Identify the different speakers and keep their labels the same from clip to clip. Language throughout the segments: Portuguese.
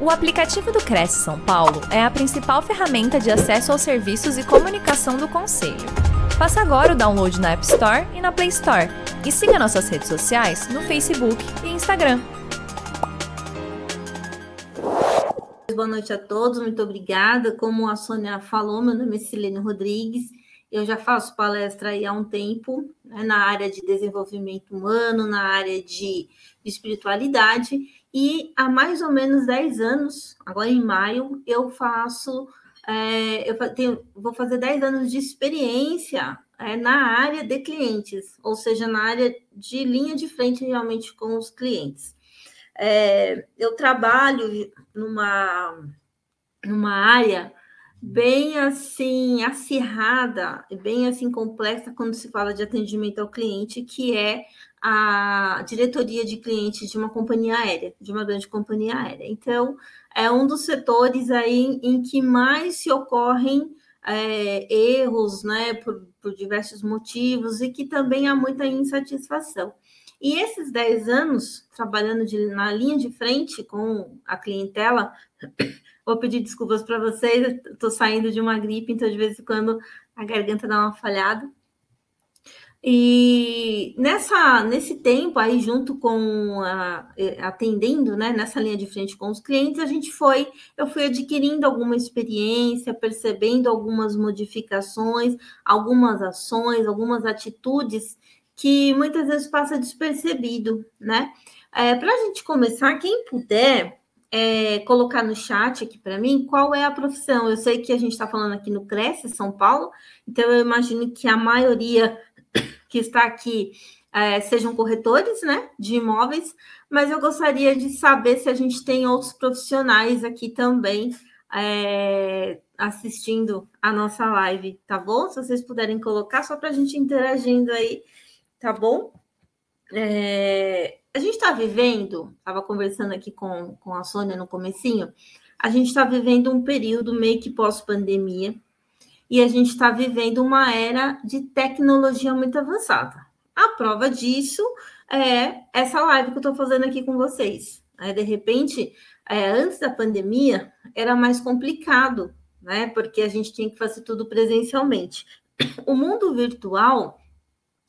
Speaker 1: O aplicativo do Cresce São Paulo é a principal ferramenta de acesso aos serviços e comunicação do Conselho. Faça agora o download na App Store e na Play Store. E siga nossas redes sociais no Facebook e Instagram.
Speaker 2: Boa noite a todos, muito obrigada. Como a Sônia falou, meu nome é Silene Rodrigues. Eu já faço palestra há um tempo né, na área de desenvolvimento humano, na área de espiritualidade e há mais ou menos 10 anos, agora em maio, eu faço, é, eu tenho, vou fazer 10 anos de experiência é, na área de clientes, ou seja, na área de linha de frente realmente com os clientes. É, eu trabalho numa, numa área bem assim acirrada, bem assim complexa quando se fala de atendimento ao cliente, que é a diretoria de clientes de uma companhia aérea, de uma grande companhia aérea. Então, é um dos setores aí em que mais se ocorrem é, erros, né, por, por diversos motivos, e que também há muita insatisfação. E esses 10 anos trabalhando de, na linha de frente com a clientela, vou pedir desculpas para vocês, estou saindo de uma gripe, então de vez em quando a garganta dá uma falhada. E nessa, nesse tempo aí, junto com a, atendendo, né, nessa linha de frente com os clientes, a gente foi, eu fui adquirindo alguma experiência, percebendo algumas modificações, algumas ações, algumas atitudes que muitas vezes passa despercebido, né? É, para a gente começar, quem puder é, colocar no chat aqui para mim qual é a profissão. Eu sei que a gente está falando aqui no Cresce São Paulo, então eu imagino que a maioria que está aqui é, sejam corretores né, de imóveis, mas eu gostaria de saber se a gente tem outros profissionais aqui também é, assistindo a nossa live, tá bom? Se vocês puderem colocar, só para a gente interagindo aí, tá bom? É, a gente está vivendo, estava conversando aqui com, com a Sônia no comecinho, a gente está vivendo um período meio que pós-pandemia, e a gente está vivendo uma era de tecnologia muito avançada. A prova disso é essa live que eu estou fazendo aqui com vocês. É, de repente, é, antes da pandemia, era mais complicado, né? Porque a gente tinha que fazer tudo presencialmente. O mundo virtual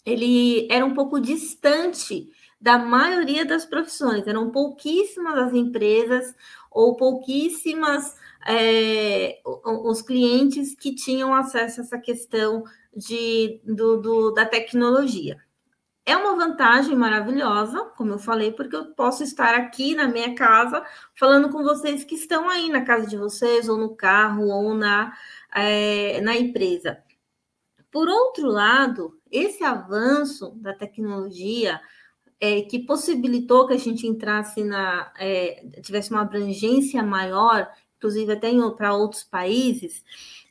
Speaker 2: ele era um pouco distante da maioria das profissões, eram pouquíssimas as empresas ou pouquíssimas é, os clientes que tinham acesso a essa questão de, do, do, da tecnologia. É uma vantagem maravilhosa, como eu falei, porque eu posso estar aqui na minha casa falando com vocês que estão aí na casa de vocês, ou no carro, ou na, é, na empresa. Por outro lado, esse avanço da tecnologia é, que possibilitou que a gente entrasse na é, tivesse uma abrangência maior inclusive até para outros países,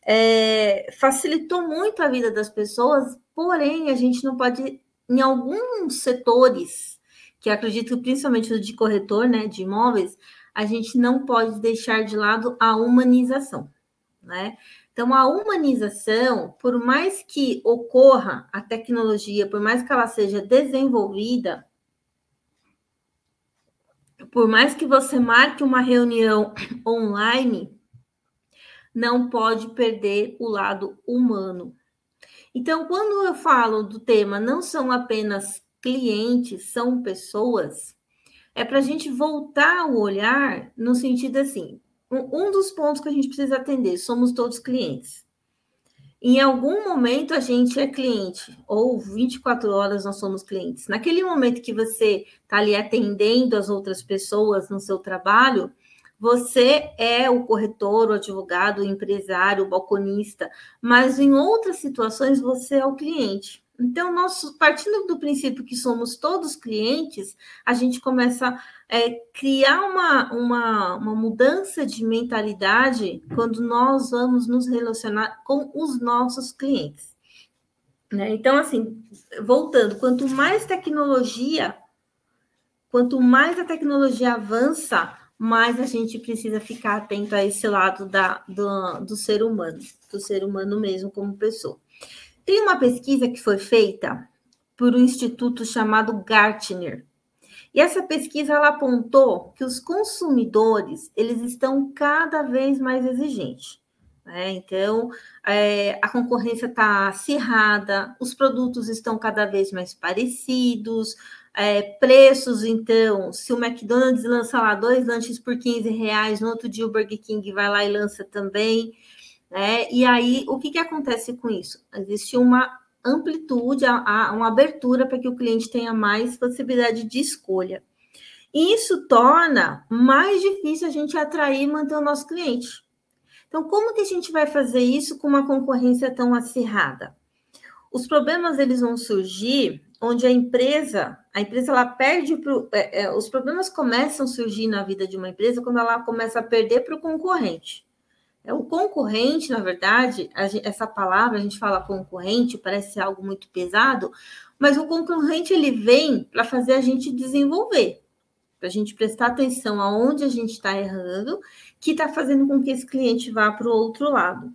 Speaker 2: é, facilitou muito a vida das pessoas, porém a gente não pode, em alguns setores, que acredito principalmente de corretor, né, de imóveis, a gente não pode deixar de lado a humanização, né? Então, a humanização, por mais que ocorra a tecnologia, por mais que ela seja desenvolvida, por mais que você marque uma reunião online, não pode perder o lado humano. Então, quando eu falo do tema, não são apenas clientes, são pessoas, é para a gente voltar o olhar no sentido assim: um, dos pontos que a gente precisa atender, somos todos clientes. Em algum momento a gente é cliente, ou 24 horas nós somos clientes. Naquele momento que você está ali atendendo as outras pessoas no seu trabalho, você é o corretor, o advogado, o empresário, o balconista, mas em outras situações você é o cliente. Então, nós, partindo do princípio que somos todos clientes, a gente começa a é, criar uma, uma, uma mudança de mentalidade quando nós vamos nos relacionar com os nossos clientes. Né? Então, assim, voltando, quanto mais tecnologia, quanto mais a tecnologia avança, mais a gente precisa ficar atento a esse lado da, do, do ser humano, do ser humano mesmo como pessoa. Tem uma pesquisa que foi feita por um instituto chamado Gartner. E essa pesquisa ela apontou que os consumidores eles estão cada vez mais exigentes. Né? Então, é, a concorrência está acirrada, os produtos estão cada vez mais parecidos, é, preços, então, se o McDonald's lança lá dois lanches por 15 reais, no outro dia o Burger King vai lá e lança também. Né? E aí, o que, que acontece com isso? Existe uma amplitude, uma abertura para que o cliente tenha mais possibilidade de escolha. E isso torna mais difícil a gente atrair e manter o nosso cliente. Então, como que a gente vai fazer isso com uma concorrência tão acirrada? Os problemas eles vão surgir onde a empresa, a empresa ela perde pro, é, é, os problemas começam a surgir na vida de uma empresa quando ela começa a perder para o concorrente. É, o concorrente, na verdade, essa palavra, a gente fala concorrente, parece algo muito pesado, mas o concorrente ele vem para fazer a gente desenvolver, para a gente prestar atenção aonde a gente está errando, que está fazendo com que esse cliente vá para o outro lado.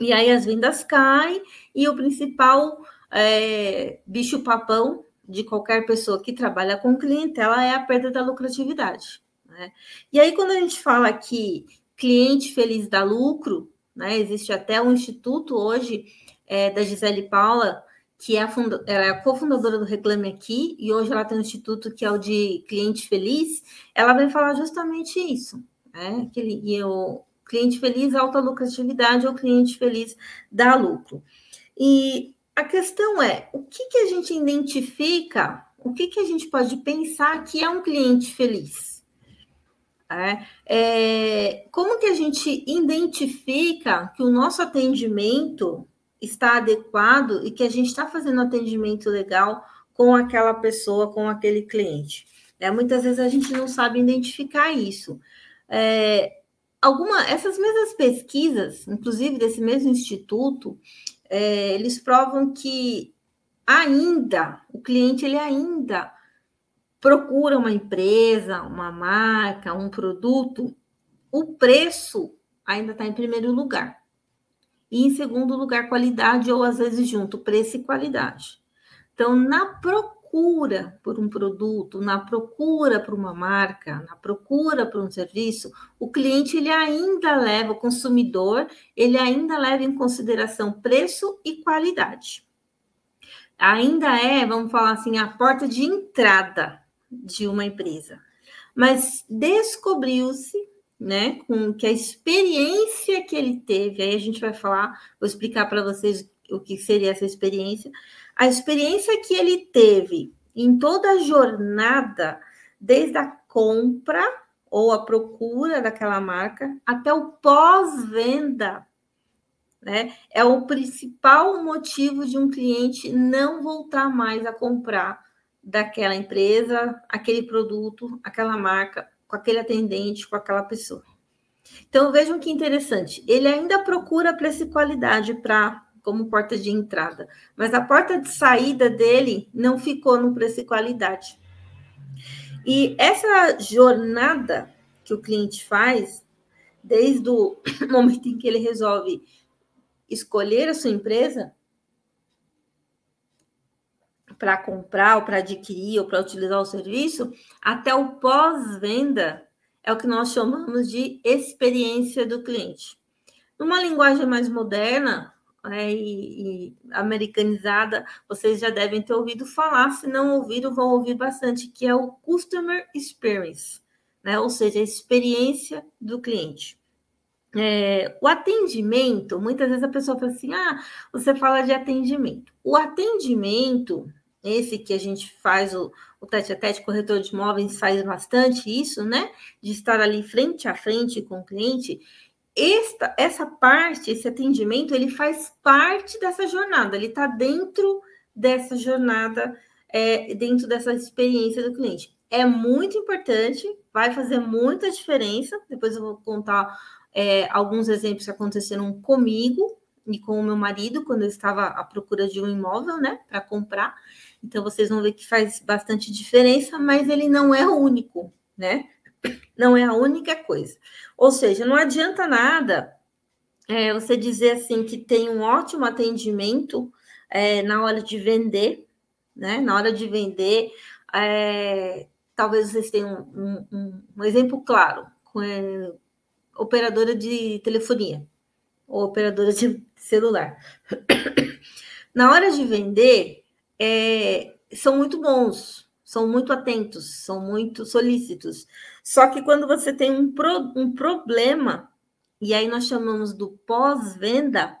Speaker 2: E aí as vendas caem e o principal é, bicho-papão de qualquer pessoa que trabalha com clientela é a perda da lucratividade. Né? E aí, quando a gente fala que cliente feliz dá lucro, né? Existe até um instituto hoje é, da Gisele Paula, que é a, funda ela é a cofundadora do Reclame Aqui, e hoje ela tem um instituto que é o de cliente feliz, ela vai falar justamente isso, né? Que ele, e o cliente feliz, alta lucratividade, ou cliente feliz dá lucro. E a questão é, o que, que a gente identifica, o que, que a gente pode pensar que é um cliente feliz? É, é, como que a gente identifica que o nosso atendimento está adequado e que a gente está fazendo atendimento legal com aquela pessoa, com aquele cliente? É, muitas vezes a gente não sabe identificar isso. É, alguma, essas mesmas pesquisas, inclusive desse mesmo instituto, é, eles provam que ainda o cliente ele ainda procura uma empresa, uma marca, um produto, o preço ainda está em primeiro lugar. E em segundo lugar, qualidade, ou às vezes junto, preço e qualidade. Então, na procura por um produto, na procura por uma marca, na procura por um serviço, o cliente ele ainda leva, o consumidor, ele ainda leva em consideração preço e qualidade. Ainda é, vamos falar assim, a porta de entrada de uma empresa. Mas descobriu-se, né, com que a experiência que ele teve, aí a gente vai falar, vou explicar para vocês o que seria essa experiência. A experiência que ele teve em toda a jornada, desde a compra ou a procura daquela marca até o pós-venda, né? É o principal motivo de um cliente não voltar mais a comprar daquela empresa, aquele produto, aquela marca, com aquele atendente, com aquela pessoa. Então vejam que interessante, ele ainda procura preço e qualidade para como porta de entrada, mas a porta de saída dele não ficou no preço e qualidade. E essa jornada que o cliente faz, desde o momento em que ele resolve escolher a sua empresa, para comprar, ou para adquirir, ou para utilizar o serviço, até o pós-venda é o que nós chamamos de experiência do cliente. Numa linguagem mais moderna é, e, e, americanizada, vocês já devem ter ouvido falar, se não ouviram, vão ouvir bastante, que é o Customer Experience, né? ou seja, a experiência do cliente. É, o atendimento, muitas vezes a pessoa fala assim: ah, você fala de atendimento. O atendimento esse que a gente faz o, o tete a tete corretor de imóveis faz bastante isso, né? De estar ali frente a frente com o cliente. Esta, essa parte, esse atendimento, ele faz parte dessa jornada, ele está dentro dessa jornada, é, dentro dessa experiência do cliente. É muito importante, vai fazer muita diferença. Depois eu vou contar é, alguns exemplos que aconteceram comigo e com o meu marido quando eu estava à procura de um imóvel, né, para comprar. Então vocês vão ver que faz bastante diferença, mas ele não é o único, né? Não é a única coisa. Ou seja, não adianta nada é, você dizer assim que tem um ótimo atendimento é, na hora de vender, né? Na hora de vender, é, talvez vocês tenham um, um, um exemplo claro, com é, operadora de telefonia ou operadora de celular. Na hora de vender, é, são muito bons, são muito atentos, são muito solícitos. Só que quando você tem um, pro, um problema, e aí nós chamamos do pós-venda,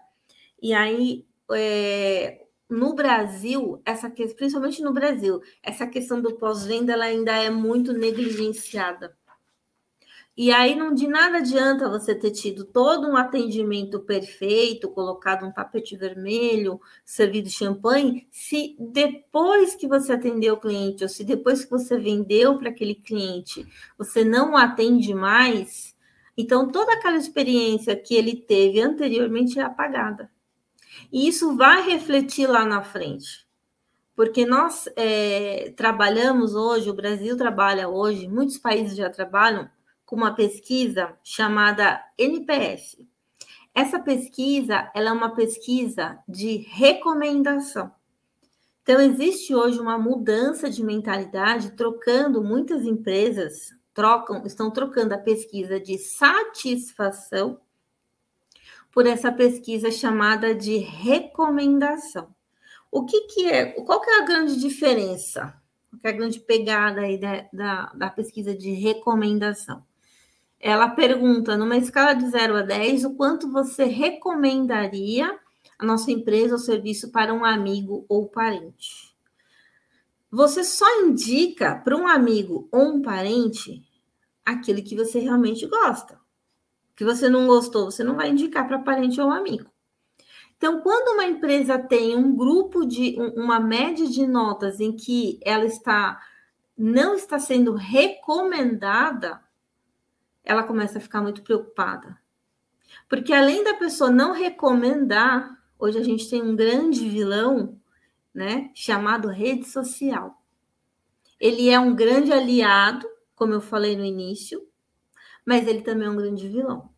Speaker 2: e aí é, no Brasil, essa questão, principalmente no Brasil, essa questão do pós-venda ela ainda é muito negligenciada. E aí não de nada adianta você ter tido todo um atendimento perfeito, colocado um tapete vermelho, servido champanhe, se depois que você atendeu o cliente, ou se depois que você vendeu para aquele cliente, você não atende mais, então toda aquela experiência que ele teve anteriormente é apagada. E isso vai refletir lá na frente. Porque nós é, trabalhamos hoje, o Brasil trabalha hoje, muitos países já trabalham com uma pesquisa chamada NPS. Essa pesquisa, ela é uma pesquisa de recomendação. Então existe hoje uma mudança de mentalidade, trocando muitas empresas trocam, estão trocando a pesquisa de satisfação por essa pesquisa chamada de recomendação. O que, que é? Qual que é a grande diferença? Qual que é a grande pegada aí da, da, da pesquisa de recomendação? Ela pergunta, numa escala de 0 a 10, o quanto você recomendaria a nossa empresa ou serviço para um amigo ou parente. Você só indica para um amigo ou um parente aquele que você realmente gosta. Que você não gostou, você não vai indicar para parente ou amigo. Então, quando uma empresa tem um grupo de uma média de notas em que ela está não está sendo recomendada, ela começa a ficar muito preocupada. Porque além da pessoa não recomendar, hoje a gente tem um grande vilão, né, chamado rede social. Ele é um grande aliado, como eu falei no início, mas ele também é um grande vilão.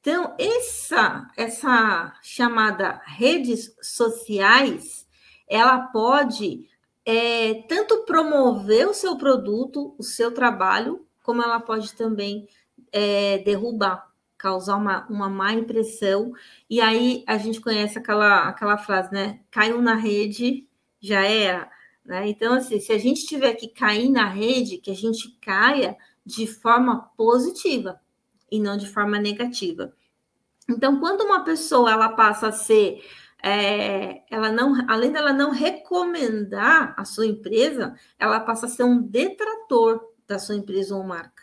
Speaker 2: Então, essa essa chamada redes sociais, ela pode é, tanto promover o seu produto, o seu trabalho, como ela pode também é, derrubar, causar uma, uma má impressão. E aí a gente conhece aquela, aquela frase, né? Caiu na rede, já era. Né? Então, assim, se a gente tiver que cair na rede, que a gente caia de forma positiva e não de forma negativa. Então, quando uma pessoa ela passa a ser, é, ela não, além dela não recomendar a sua empresa, ela passa a ser um detrator da sua empresa ou marca.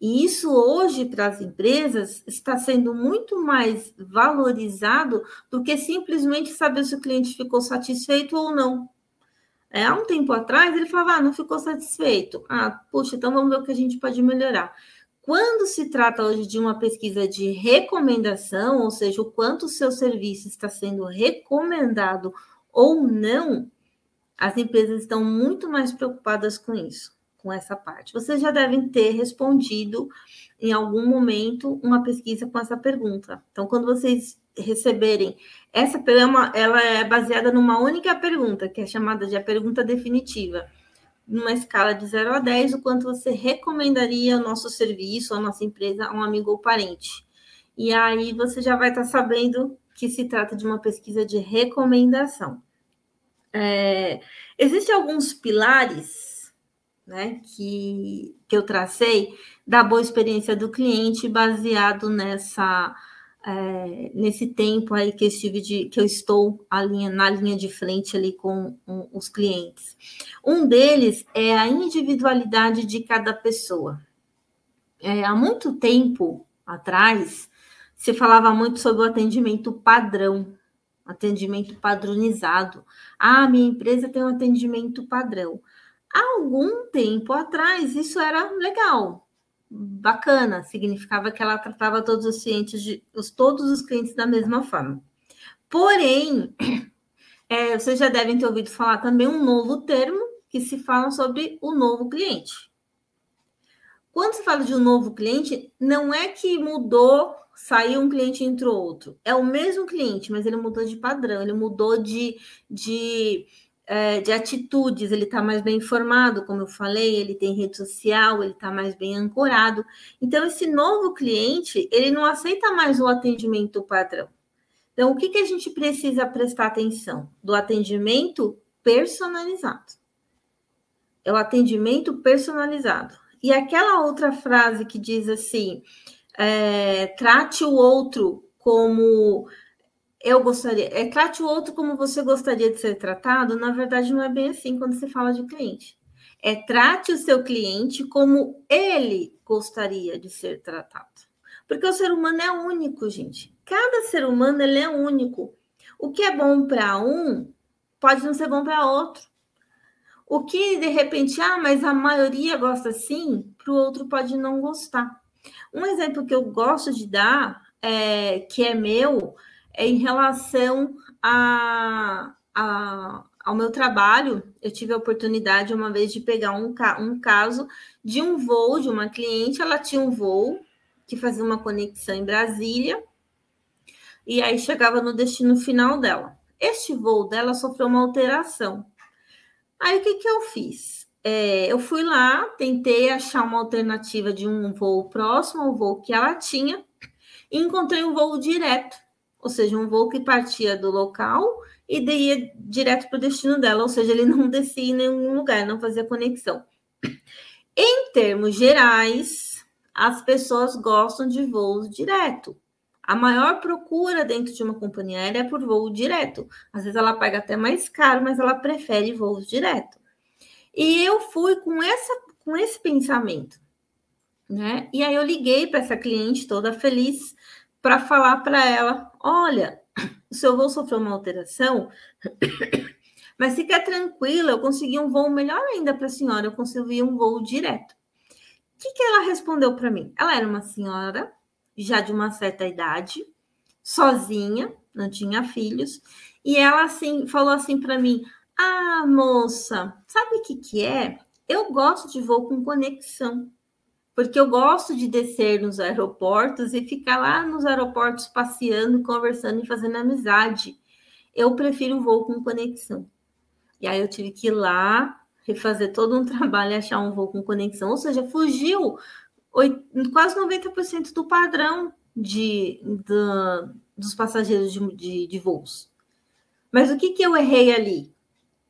Speaker 2: E isso hoje para as empresas está sendo muito mais valorizado do que simplesmente saber se o cliente ficou satisfeito ou não. É, há um tempo atrás ele falava, ah, não ficou satisfeito. Ah, puxa, então vamos ver o que a gente pode melhorar. Quando se trata hoje de uma pesquisa de recomendação, ou seja, o quanto o seu serviço está sendo recomendado ou não, as empresas estão muito mais preocupadas com isso com essa parte. Vocês já devem ter respondido em algum momento uma pesquisa com essa pergunta. Então, quando vocês receberem essa pergunta, ela é baseada numa única pergunta, que é chamada de a pergunta definitiva. Numa escala de 0 a 10, o quanto você recomendaria o nosso serviço, a nossa empresa, a um amigo ou parente. E aí você já vai estar sabendo que se trata de uma pesquisa de recomendação. É, Existem alguns pilares né, que, que eu tracei da boa experiência do cliente baseado nessa é, nesse tempo aí que eu estive de, que eu estou linha, na linha de frente ali com um, os clientes. Um deles é a individualidade de cada pessoa. É, há muito tempo atrás se falava muito sobre o atendimento padrão, atendimento padronizado. Ah, minha empresa tem um atendimento padrão. Algum tempo atrás, isso era legal, bacana, significava que ela tratava todos os clientes, de, os, todos os clientes da mesma forma. Porém, é, vocês já devem ter ouvido falar também um novo termo que se fala sobre o novo cliente. Quando se fala de um novo cliente, não é que mudou, saiu um cliente e entrou outro. É o mesmo cliente, mas ele mudou de padrão, ele mudou de, de é, de atitudes, ele está mais bem informado, como eu falei, ele tem rede social, ele está mais bem ancorado. Então, esse novo cliente, ele não aceita mais o atendimento padrão. Então, o que, que a gente precisa prestar atenção? Do atendimento personalizado. É o atendimento personalizado. E aquela outra frase que diz assim: é, trate o outro como eu gostaria, é, trate o outro como você gostaria de ser tratado, na verdade não é bem assim quando se fala de cliente. É trate o seu cliente como ele gostaria de ser tratado. Porque o ser humano é único, gente. Cada ser humano ele é único. O que é bom para um pode não ser bom para outro. O que de repente, ah, mas a maioria gosta assim, para o outro pode não gostar. Um exemplo que eu gosto de dar, é, que é meu, em relação a, a, ao meu trabalho. Eu tive a oportunidade uma vez de pegar um, um caso de um voo de uma cliente. Ela tinha um voo que fazia uma conexão em Brasília e aí chegava no destino final dela. Este voo dela sofreu uma alteração. Aí o que, que eu fiz? É, eu fui lá, tentei achar uma alternativa de um voo próximo ao voo que ela tinha e encontrei um voo direto ou seja, um voo que partia do local e ia direto para o destino dela, ou seja, ele não descia em nenhum lugar, não fazia conexão. Em termos gerais, as pessoas gostam de voos direto. A maior procura dentro de uma companhia aérea é por voo direto. Às vezes ela paga até mais caro, mas ela prefere voos direto. E eu fui com essa com esse pensamento, né? E aí eu liguei para essa cliente toda feliz para falar para ela: olha, o seu voo sofreu uma alteração, mas fica tranquila, eu consegui um voo melhor ainda para a senhora, eu consegui um voo direto. O que, que ela respondeu para mim? Ela era uma senhora, já de uma certa idade, sozinha, não tinha filhos, e ela assim falou assim para mim: Ah, moça, sabe o que, que é? Eu gosto de voo com conexão porque eu gosto de descer nos aeroportos e ficar lá nos aeroportos passeando, conversando e fazendo amizade. Eu prefiro um voo com conexão. E aí eu tive que ir lá, refazer todo um trabalho e achar um voo com conexão. Ou seja, fugiu quase 90% do padrão de, de, dos passageiros de, de, de voos. Mas o que, que eu errei ali?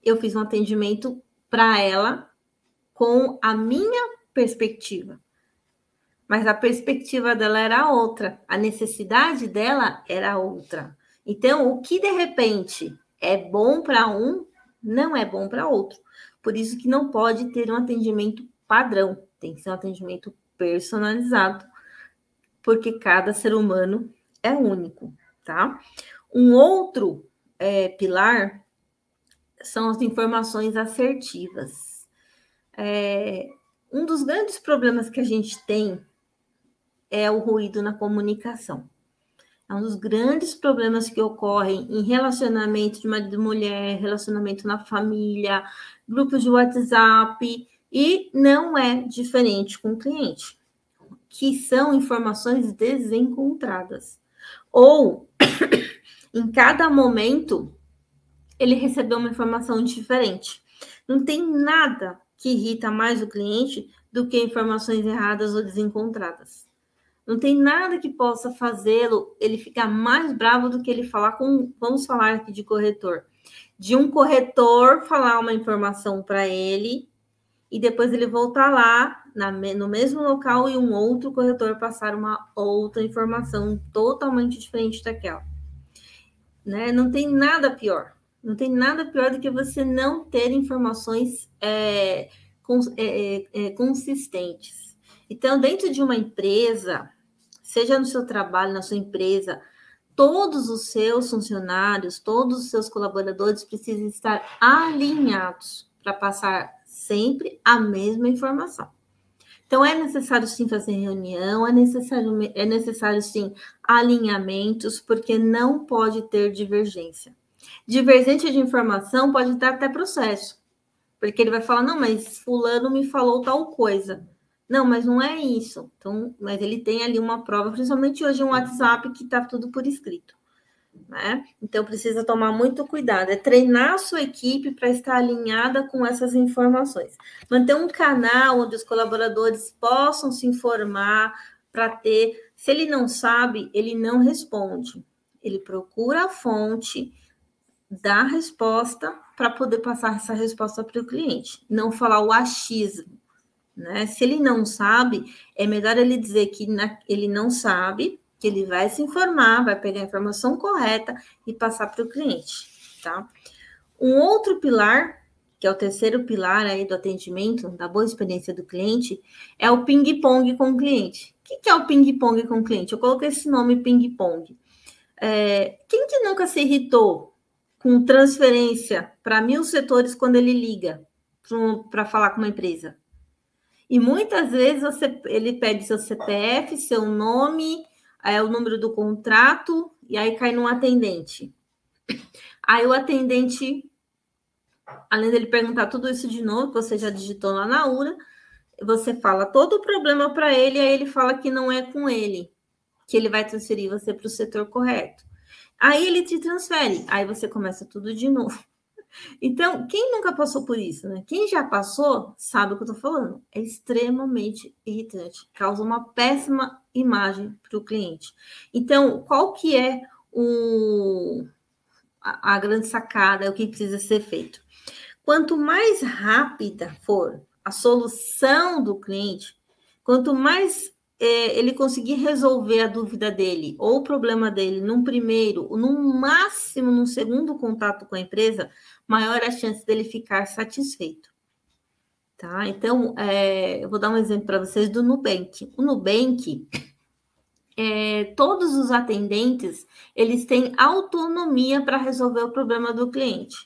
Speaker 2: Eu fiz um atendimento para ela com a minha perspectiva mas a perspectiva dela era outra, a necessidade dela era outra. Então, o que de repente é bom para um, não é bom para outro. Por isso que não pode ter um atendimento padrão, tem que ser um atendimento personalizado, porque cada ser humano é único, tá? Um outro é, pilar são as informações assertivas. É, um dos grandes problemas que a gente tem é o ruído na comunicação. É um dos grandes problemas que ocorrem em relacionamento de marido e mulher, relacionamento na família, grupos de WhatsApp, e não é diferente com o cliente, que são informações desencontradas. Ou, em cada momento, ele recebeu uma informação diferente. Não tem nada que irrita mais o cliente do que informações erradas ou desencontradas. Não tem nada que possa fazê-lo ele ficar mais bravo do que ele falar com, vamos falar aqui de corretor, de um corretor falar uma informação para ele e depois ele voltar lá na, no mesmo local e um outro corretor passar uma outra informação totalmente diferente daquela. Né? Não tem nada pior. Não tem nada pior do que você não ter informações é, cons, é, é, é consistentes. Então, dentro de uma empresa, seja no seu trabalho, na sua empresa, todos os seus funcionários, todos os seus colaboradores precisam estar alinhados para passar sempre a mesma informação. Então, é necessário sim fazer reunião, é necessário, é necessário sim alinhamentos, porque não pode ter divergência. Divergência de informação pode dar até processo, porque ele vai falar: não, mas Fulano me falou tal coisa. Não, mas não é isso. Então, mas ele tem ali uma prova, principalmente hoje um WhatsApp que está tudo por escrito. né? Então precisa tomar muito cuidado, é treinar a sua equipe para estar alinhada com essas informações. Manter um canal onde os colaboradores possam se informar para ter, se ele não sabe, ele não responde. Ele procura a fonte, dá a resposta para poder passar essa resposta para o cliente, não falar o achismo. Né? Se ele não sabe, é melhor ele dizer que na, ele não sabe, que ele vai se informar, vai pegar a informação correta e passar para o cliente, tá? Um outro pilar, que é o terceiro pilar aí do atendimento, da boa experiência do cliente, é o ping-pong com o cliente. O que é o ping-pong com o cliente? Eu coloquei esse nome ping-pong. É, quem que nunca se irritou com transferência para mil setores quando ele liga para falar com uma empresa? E muitas vezes você, ele pede seu CPF, seu nome, é o número do contrato, e aí cai num atendente. Aí o atendente, além dele perguntar tudo isso de novo, que você já digitou lá na URA, você fala todo o problema para ele, aí ele fala que não é com ele, que ele vai transferir você para o setor correto. Aí ele te transfere, aí você começa tudo de novo. Então, quem nunca passou por isso, né? Quem já passou sabe o que eu tô falando. É extremamente irritante, causa uma péssima imagem para o cliente. Então, qual que é o, a, a grande sacada, o que precisa ser feito? Quanto mais rápida for a solução do cliente, quanto mais é, ele conseguir resolver a dúvida dele ou o problema dele num primeiro, no máximo num segundo contato com a empresa, maior a chance dele ficar satisfeito. Tá? Então, é, eu vou dar um exemplo para vocês do Nubank. O Nubank, é, todos os atendentes, eles têm autonomia para resolver o problema do cliente.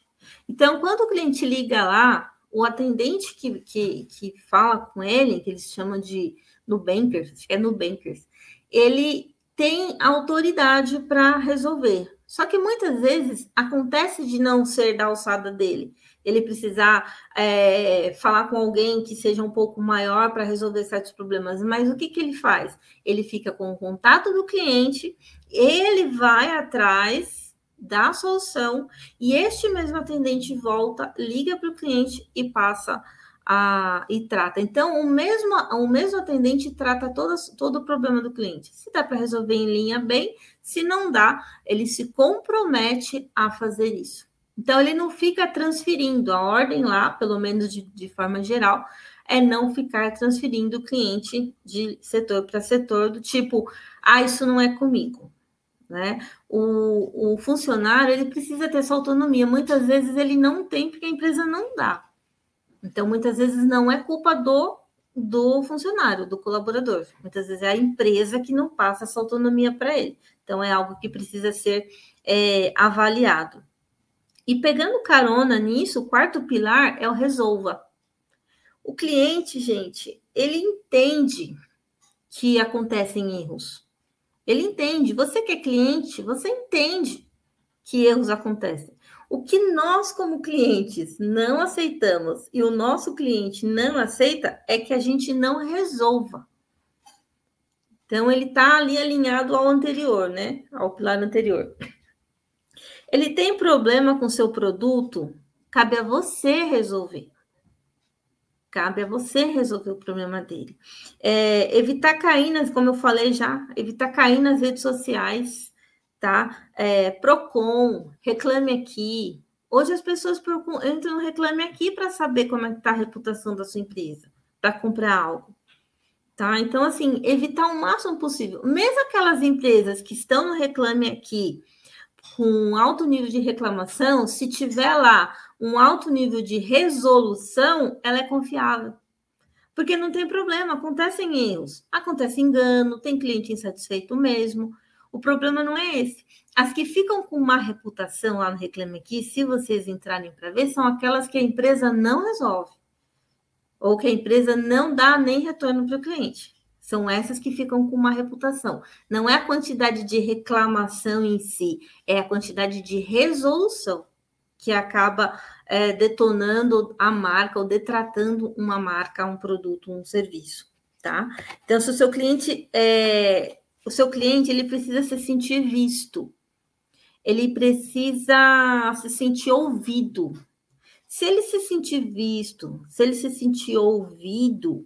Speaker 2: Então, quando o cliente liga lá, o atendente que, que, que fala com ele, que eles chamam de Nubankers, acho que é Nubankers, ele tem autoridade para resolver. Só que muitas vezes acontece de não ser da alçada dele. Ele precisar é, falar com alguém que seja um pouco maior para resolver certos problemas. Mas o que, que ele faz? Ele fica com o contato do cliente, ele vai atrás da solução e este mesmo atendente volta, liga para o cliente e passa a, e trata. Então, o mesmo, o mesmo atendente trata todo, todo o problema do cliente. Se dá para resolver em linha bem, se não dá, ele se compromete a fazer isso. Então, ele não fica transferindo a ordem lá, pelo menos de, de forma geral, é não ficar transferindo o cliente de setor para setor, do tipo, ah, isso não é comigo. Né? O, o funcionário ele precisa ter essa autonomia. Muitas vezes ele não tem, porque a empresa não dá. Então, muitas vezes não é culpa do, do funcionário, do colaborador. Muitas vezes é a empresa que não passa essa autonomia para ele. Então, é algo que precisa ser é, avaliado. E pegando carona nisso, o quarto pilar é o resolva. O cliente, gente, ele entende que acontecem erros. Ele entende. Você que é cliente, você entende que erros acontecem. O que nós, como clientes, não aceitamos e o nosso cliente não aceita é que a gente não resolva. Então, ele está ali alinhado ao anterior, né? Ao pilar anterior. Ele tem problema com seu produto, cabe a você resolver. Cabe a você resolver o problema dele. É, evitar cair, nas, como eu falei já, evitar cair nas redes sociais, tá? É, Procon, reclame aqui. Hoje as pessoas entram no reclame aqui para saber como é que está a reputação da sua empresa, para comprar algo. Tá? Então, assim, evitar o máximo possível. Mesmo aquelas empresas que estão no reclame aqui com alto nível de reclamação, se tiver lá um alto nível de resolução, ela é confiável. Porque não tem problema, acontecem erros, acontece engano, tem cliente insatisfeito mesmo. O problema não é esse. As que ficam com má reputação lá no Reclame Aqui, se vocês entrarem para ver, são aquelas que a empresa não resolve. Ou que a empresa não dá nem retorno para o cliente. São essas que ficam com uma reputação. Não é a quantidade de reclamação em si, é a quantidade de resolução que acaba é, detonando a marca ou detratando uma marca, um produto, um serviço, tá? Então, se o seu cliente é, o seu cliente ele precisa se sentir visto. ele precisa se sentir ouvido. Se ele se sentir visto, se ele se sentir ouvido,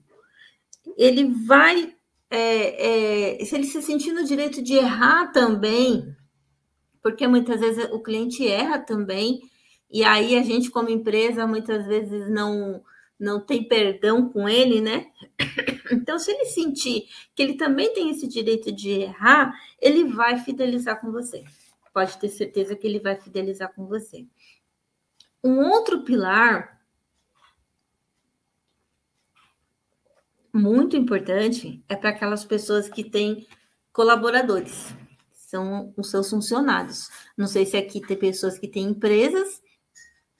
Speaker 2: ele vai, é, é, se ele se sentir no direito de errar também, porque muitas vezes o cliente erra também, e aí a gente, como empresa, muitas vezes não, não tem perdão com ele, né? Então, se ele sentir que ele também tem esse direito de errar, ele vai fidelizar com você. Pode ter certeza que ele vai fidelizar com você. Um outro pilar muito importante é para aquelas pessoas que têm colaboradores, são os seus funcionários. Não sei se aqui tem pessoas que têm empresas,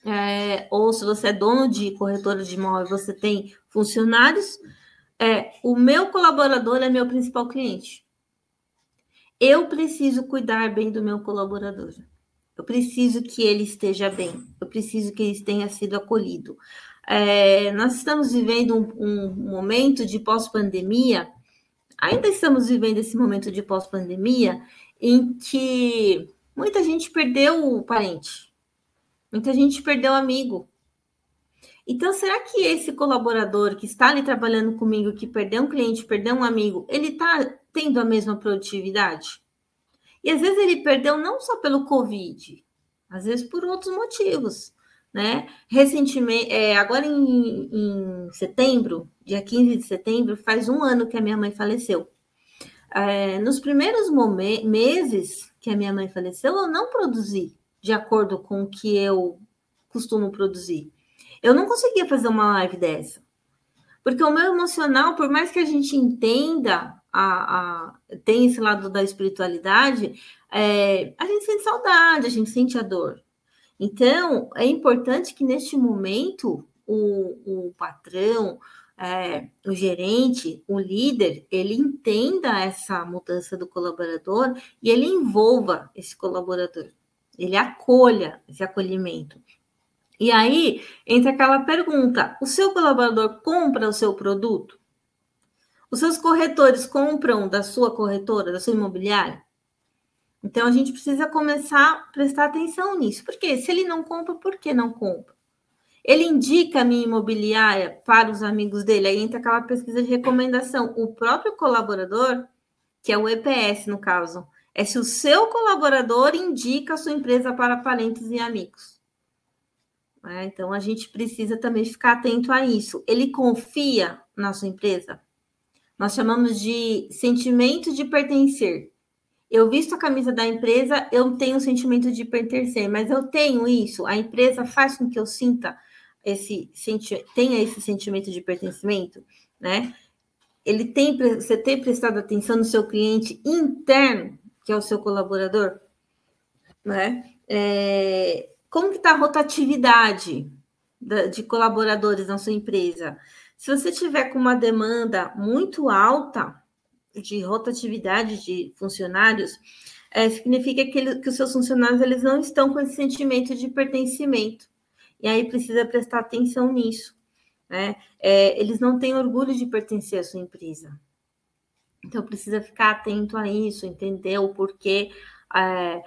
Speaker 2: é, ou se você é dono de corretora de imóvel, você tem funcionários. É, o meu colaborador é meu principal cliente. Eu preciso cuidar bem do meu colaborador. Eu preciso que ele esteja bem. Eu preciso que ele tenha sido acolhido. É, nós estamos vivendo um, um momento de pós-pandemia, ainda estamos vivendo esse momento de pós-pandemia, em que muita gente perdeu o parente, muita gente perdeu o amigo. Então, será que esse colaborador que está ali trabalhando comigo, que perdeu um cliente, perdeu um amigo, ele está tendo a mesma produtividade? E às vezes ele perdeu não só pelo Covid, às vezes por outros motivos né? Recentemente, é, agora em, em, setembro, dia 15 de setembro, faz um ano que a minha mãe faleceu. É, nos primeiros meses que a minha mãe faleceu, eu não produzi de acordo com o que eu costumo produzir. Eu não conseguia fazer uma live dessa. Porque o meu emocional, por mais que a gente entenda, a, a tem esse lado da espiritualidade, é, a gente sente saudade, a gente sente a dor. Então, é importante que neste momento o, o patrão, é, o gerente, o líder, ele entenda essa mudança do colaborador e ele envolva esse colaborador, ele acolha esse acolhimento. E aí entra aquela pergunta: o seu colaborador compra o seu produto? Os seus corretores compram da sua corretora, da sua imobiliária? Então a gente precisa começar a prestar atenção nisso. Porque se ele não compra, por que não compra? Ele indica a minha imobiliária para os amigos dele, aí entra aquela pesquisa de recomendação. O próprio colaborador, que é o EPS no caso, é se o seu colaborador indica a sua empresa para parentes e amigos. É, então a gente precisa também ficar atento a isso. Ele confia na sua empresa? Nós chamamos de sentimento de pertencer eu visto a camisa da empresa, eu tenho o sentimento de pertencer, mas eu tenho isso, a empresa faz com que eu sinta esse tenha esse sentimento de pertencimento, né? Ele tem você tem prestado atenção no seu cliente interno, que é o seu colaborador, né? É, como que está a rotatividade de colaboradores na sua empresa? Se você tiver com uma demanda muito alta, de rotatividade de funcionários, é, significa que, ele, que os seus funcionários eles não estão com esse sentimento de pertencimento. E aí precisa prestar atenção nisso. Né? É, eles não têm orgulho de pertencer à sua empresa. Então precisa ficar atento a isso, entender o porquê. É,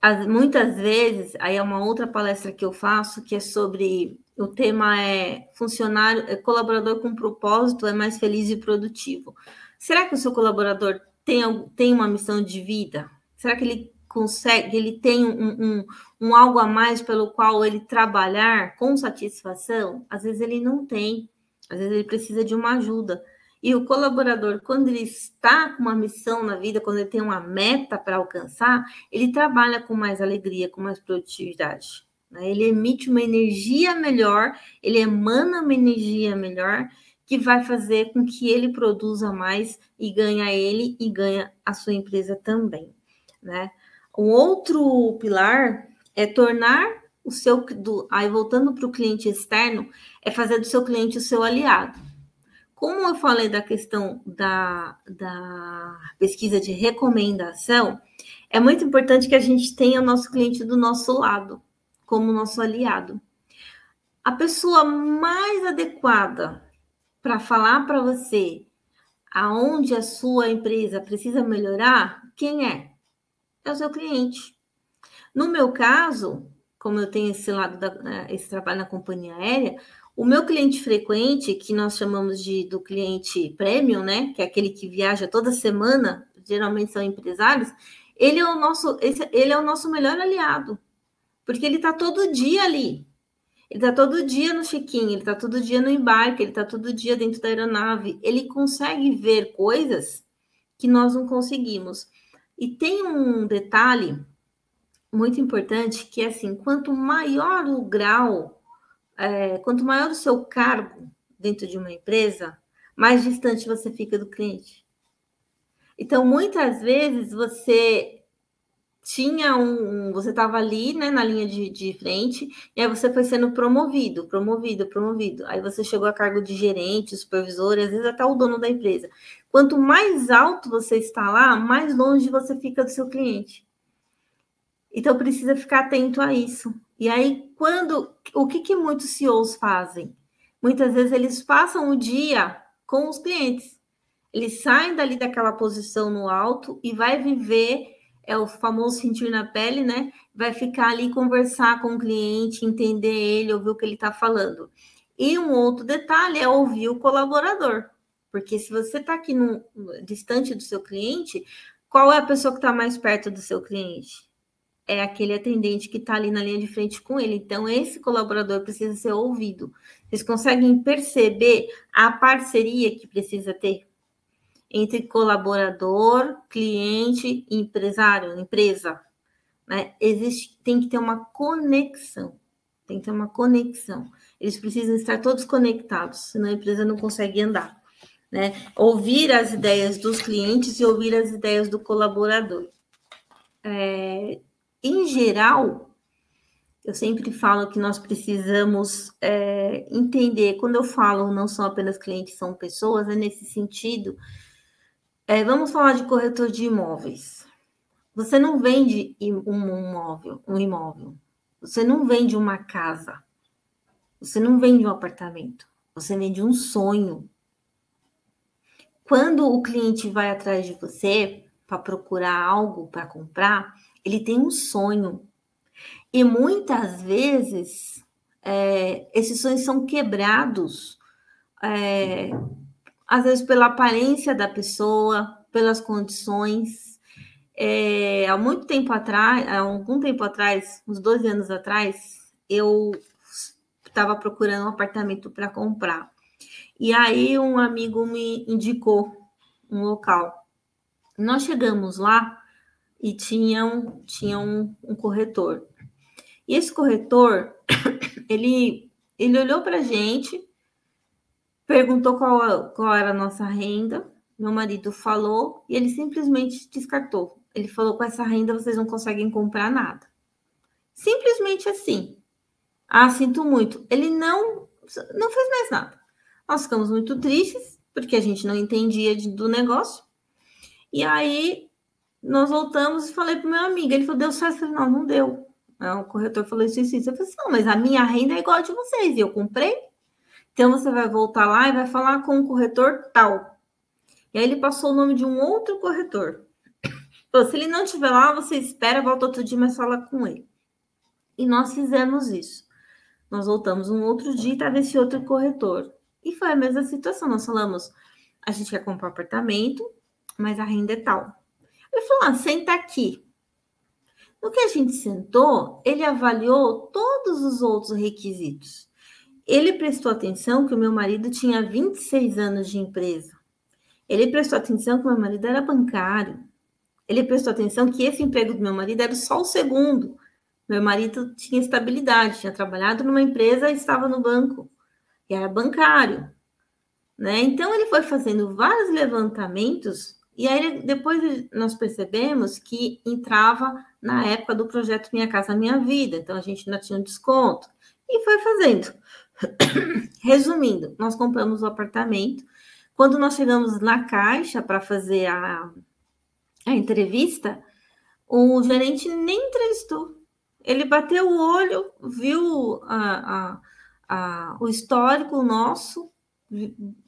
Speaker 2: as, muitas vezes, aí é uma outra palestra que eu faço, que é sobre o tema é funcionário, é colaborador com propósito é mais feliz e produtivo. Será que o seu colaborador tem, tem uma missão de vida? Será que ele consegue, ele tem um, um, um algo a mais pelo qual ele trabalhar com satisfação? Às vezes ele não tem, às vezes ele precisa de uma ajuda. E o colaborador, quando ele está com uma missão na vida, quando ele tem uma meta para alcançar, ele trabalha com mais alegria, com mais produtividade. Né? Ele emite uma energia melhor, ele emana uma energia melhor que vai fazer com que ele produza mais e ganha ele e ganha a sua empresa também, né? Um outro pilar é tornar o seu, do, aí voltando para o cliente externo, é fazer do seu cliente o seu aliado. Como eu falei da questão da, da pesquisa de recomendação, é muito importante que a gente tenha o nosso cliente do nosso lado, como nosso aliado. A pessoa mais adequada para falar para você aonde a sua empresa precisa melhorar, quem é? É o seu cliente. No meu caso, como eu tenho esse lado da, né, esse trabalho na companhia aérea, o meu cliente frequente, que nós chamamos de do cliente premium, né, que é aquele que viaja toda semana, geralmente são empresários, ele é o nosso, esse, ele é o nosso melhor aliado, porque ele está todo dia ali. Ele está todo dia no check-in, ele está todo dia no embarque, ele está todo dia dentro da aeronave. Ele consegue ver coisas que nós não conseguimos. E tem um detalhe muito importante que é assim: quanto maior o grau, é, quanto maior o seu cargo dentro de uma empresa, mais distante você fica do cliente. Então, muitas vezes você tinha um, você estava ali, né, na linha de, de frente, e aí você foi sendo promovido, promovido, promovido. Aí você chegou a cargo de gerente, supervisor, e às vezes até o dono da empresa. Quanto mais alto você está lá, mais longe você fica do seu cliente. Então precisa ficar atento a isso. E aí, quando o que, que muitos CEOs fazem? Muitas vezes eles passam o dia com os clientes. Eles saem dali daquela posição no alto e vai viver é o famoso sentir na pele, né? Vai ficar ali conversar com o cliente, entender ele, ouvir o que ele está falando. E um outro detalhe é ouvir o colaborador, porque se você está aqui no, distante do seu cliente, qual é a pessoa que está mais perto do seu cliente? é aquele atendente que está ali na linha de frente com ele. Então, esse colaborador precisa ser ouvido. Vocês conseguem perceber a parceria que precisa ter entre colaborador, cliente, empresário, empresa. Né? Existe, tem que ter uma conexão. Tem que ter uma conexão. Eles precisam estar todos conectados, senão a empresa não consegue andar. Né? Ouvir as ideias dos clientes e ouvir as ideias do colaborador. É, em geral, eu sempre falo que nós precisamos é, entender, quando eu falo não são apenas clientes, são pessoas, é nesse sentido. É, vamos falar de corretor de imóveis. Você não vende um imóvel, um imóvel. Você não vende uma casa. Você não vende um apartamento. Você vende um sonho. Quando o cliente vai atrás de você para procurar algo para comprar, ele tem um sonho. E muitas vezes é, esses sonhos são quebrados, é, às vezes pela aparência da pessoa, pelas condições. É, há muito tempo atrás, há algum tempo atrás, uns 12 anos atrás, eu estava procurando um apartamento para comprar. E aí um amigo me indicou um local. Nós chegamos lá, e tinha um, tinha um, um corretor. E esse corretor, ele, ele olhou para a gente, perguntou qual, qual era a nossa renda, meu marido falou e ele simplesmente descartou. Ele falou: com essa renda vocês não conseguem comprar nada. Simplesmente assim. Ah, sinto muito. Ele não, não fez mais nada. Nós ficamos muito tristes, porque a gente não entendia de, do negócio. E aí nós voltamos e falei para o meu amigo, ele falou, deu certo? Falei, não, não deu. Aí o corretor falou isso, isso, isso. Eu falei assim, não, mas a minha renda é igual a de vocês, e eu comprei. Então você vai voltar lá e vai falar com o corretor tal. E aí ele passou o nome de um outro corretor. Falou, se ele não estiver lá, você espera, volta outro dia, mas fala com ele. E nós fizemos isso. Nós voltamos um outro dia e estava esse outro corretor. E foi a mesma situação. Nós falamos, a gente quer comprar um apartamento, mas a renda é tal. Ele falou: ah, senta aqui. No que a gente sentou, ele avaliou todos os outros requisitos. Ele prestou atenção que o meu marido tinha 26 anos de empresa. Ele prestou atenção que o meu marido era bancário. Ele prestou atenção que esse emprego do meu marido era só o segundo. Meu marido tinha estabilidade, tinha trabalhado numa empresa e estava no banco, e era bancário. Né? Então, ele foi fazendo vários levantamentos e aí depois nós percebemos que entrava na época do projeto Minha Casa Minha Vida, então a gente ainda tinha um desconto e foi fazendo. Resumindo, nós compramos o apartamento. Quando nós chegamos na caixa para fazer a, a entrevista, o gerente nem entrevistou. Ele bateu o olho, viu a, a, a, o histórico nosso,